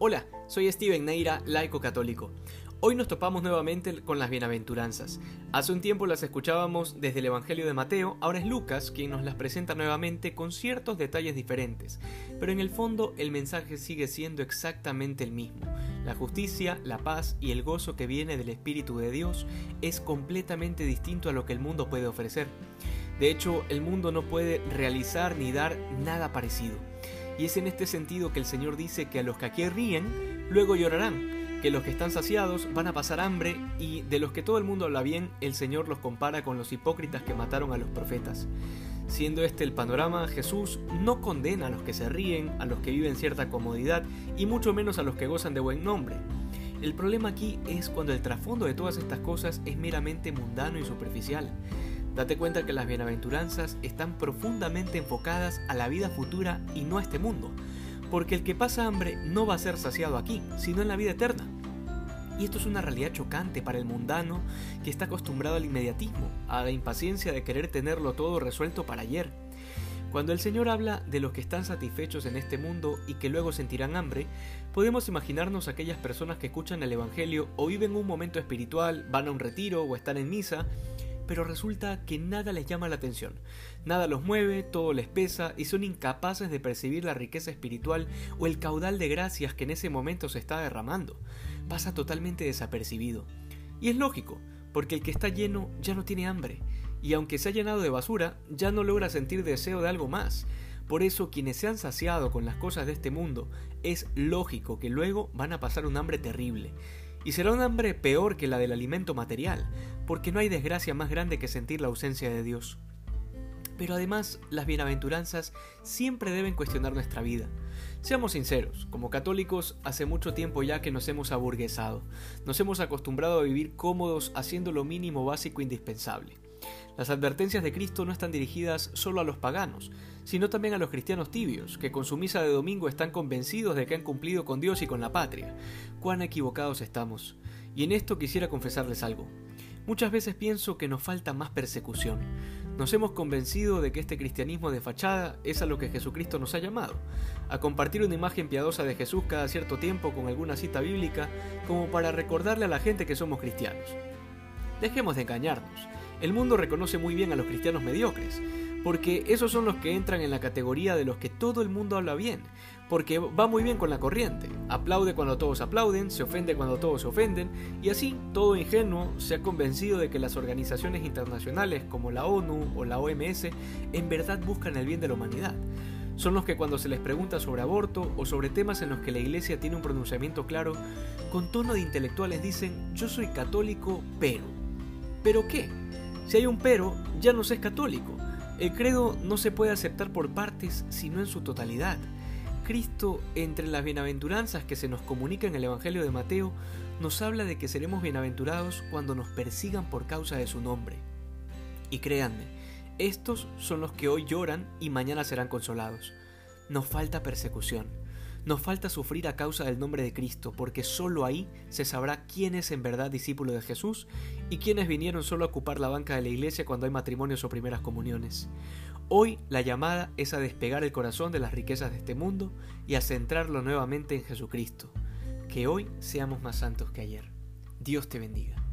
Hola, soy Steven Neira, laico católico. Hoy nos topamos nuevamente con las bienaventuranzas. Hace un tiempo las escuchábamos desde el Evangelio de Mateo, ahora es Lucas quien nos las presenta nuevamente con ciertos detalles diferentes, pero en el fondo el mensaje sigue siendo exactamente el mismo. La justicia, la paz y el gozo que viene del Espíritu de Dios es completamente distinto a lo que el mundo puede ofrecer. De hecho, el mundo no puede realizar ni dar nada parecido. Y es en este sentido que el Señor dice que a los que aquí ríen, luego llorarán, que los que están saciados van a pasar hambre y de los que todo el mundo habla bien, el Señor los compara con los hipócritas que mataron a los profetas. Siendo este el panorama, Jesús no condena a los que se ríen, a los que viven cierta comodidad y mucho menos a los que gozan de buen nombre. El problema aquí es cuando el trasfondo de todas estas cosas es meramente mundano y superficial. Date cuenta que las bienaventuranzas están profundamente enfocadas a la vida futura y no a este mundo, porque el que pasa hambre no va a ser saciado aquí, sino en la vida eterna. Y esto es una realidad chocante para el mundano que está acostumbrado al inmediatismo, a la impaciencia de querer tenerlo todo resuelto para ayer. Cuando el Señor habla de los que están satisfechos en este mundo y que luego sentirán hambre, podemos imaginarnos aquellas personas que escuchan el Evangelio o viven un momento espiritual, van a un retiro o están en misa, pero resulta que nada les llama la atención, nada los mueve, todo les pesa y son incapaces de percibir la riqueza espiritual o el caudal de gracias que en ese momento se está derramando. Pasa totalmente desapercibido. Y es lógico, porque el que está lleno ya no tiene hambre, y aunque se ha llenado de basura, ya no logra sentir deseo de algo más. Por eso quienes se han saciado con las cosas de este mundo, es lógico que luego van a pasar un hambre terrible. Y será un hambre peor que la del alimento material, porque no hay desgracia más grande que sentir la ausencia de Dios. Pero además, las bienaventuranzas siempre deben cuestionar nuestra vida. Seamos sinceros, como católicos hace mucho tiempo ya que nos hemos aburguesado, nos hemos acostumbrado a vivir cómodos haciendo lo mínimo básico indispensable. Las advertencias de Cristo no están dirigidas solo a los paganos, sino también a los cristianos tibios, que con su misa de domingo están convencidos de que han cumplido con Dios y con la patria. Cuán equivocados estamos. Y en esto quisiera confesarles algo. Muchas veces pienso que nos falta más persecución. Nos hemos convencido de que este cristianismo de fachada es a lo que Jesucristo nos ha llamado, a compartir una imagen piadosa de Jesús cada cierto tiempo con alguna cita bíblica, como para recordarle a la gente que somos cristianos. Dejemos de engañarnos. El mundo reconoce muy bien a los cristianos mediocres, porque esos son los que entran en la categoría de los que todo el mundo habla bien, porque va muy bien con la corriente, aplaude cuando todos aplauden, se ofende cuando todos se ofenden, y así todo ingenuo se ha convencido de que las organizaciones internacionales como la ONU o la OMS en verdad buscan el bien de la humanidad. Son los que cuando se les pregunta sobre aborto o sobre temas en los que la iglesia tiene un pronunciamiento claro, con tono de intelectuales dicen yo soy católico pero. ¿Pero qué? Si hay un pero, ya no se es católico. El credo no se puede aceptar por partes, sino en su totalidad. Cristo, entre las bienaventuranzas que se nos comunica en el Evangelio de Mateo, nos habla de que seremos bienaventurados cuando nos persigan por causa de su nombre. Y créanme, estos son los que hoy lloran y mañana serán consolados. Nos falta persecución nos falta sufrir a causa del nombre de Cristo, porque solo ahí se sabrá quién es en verdad discípulo de Jesús y quiénes vinieron solo a ocupar la banca de la iglesia cuando hay matrimonios o primeras comuniones. Hoy la llamada es a despegar el corazón de las riquezas de este mundo y a centrarlo nuevamente en Jesucristo. Que hoy seamos más santos que ayer. Dios te bendiga.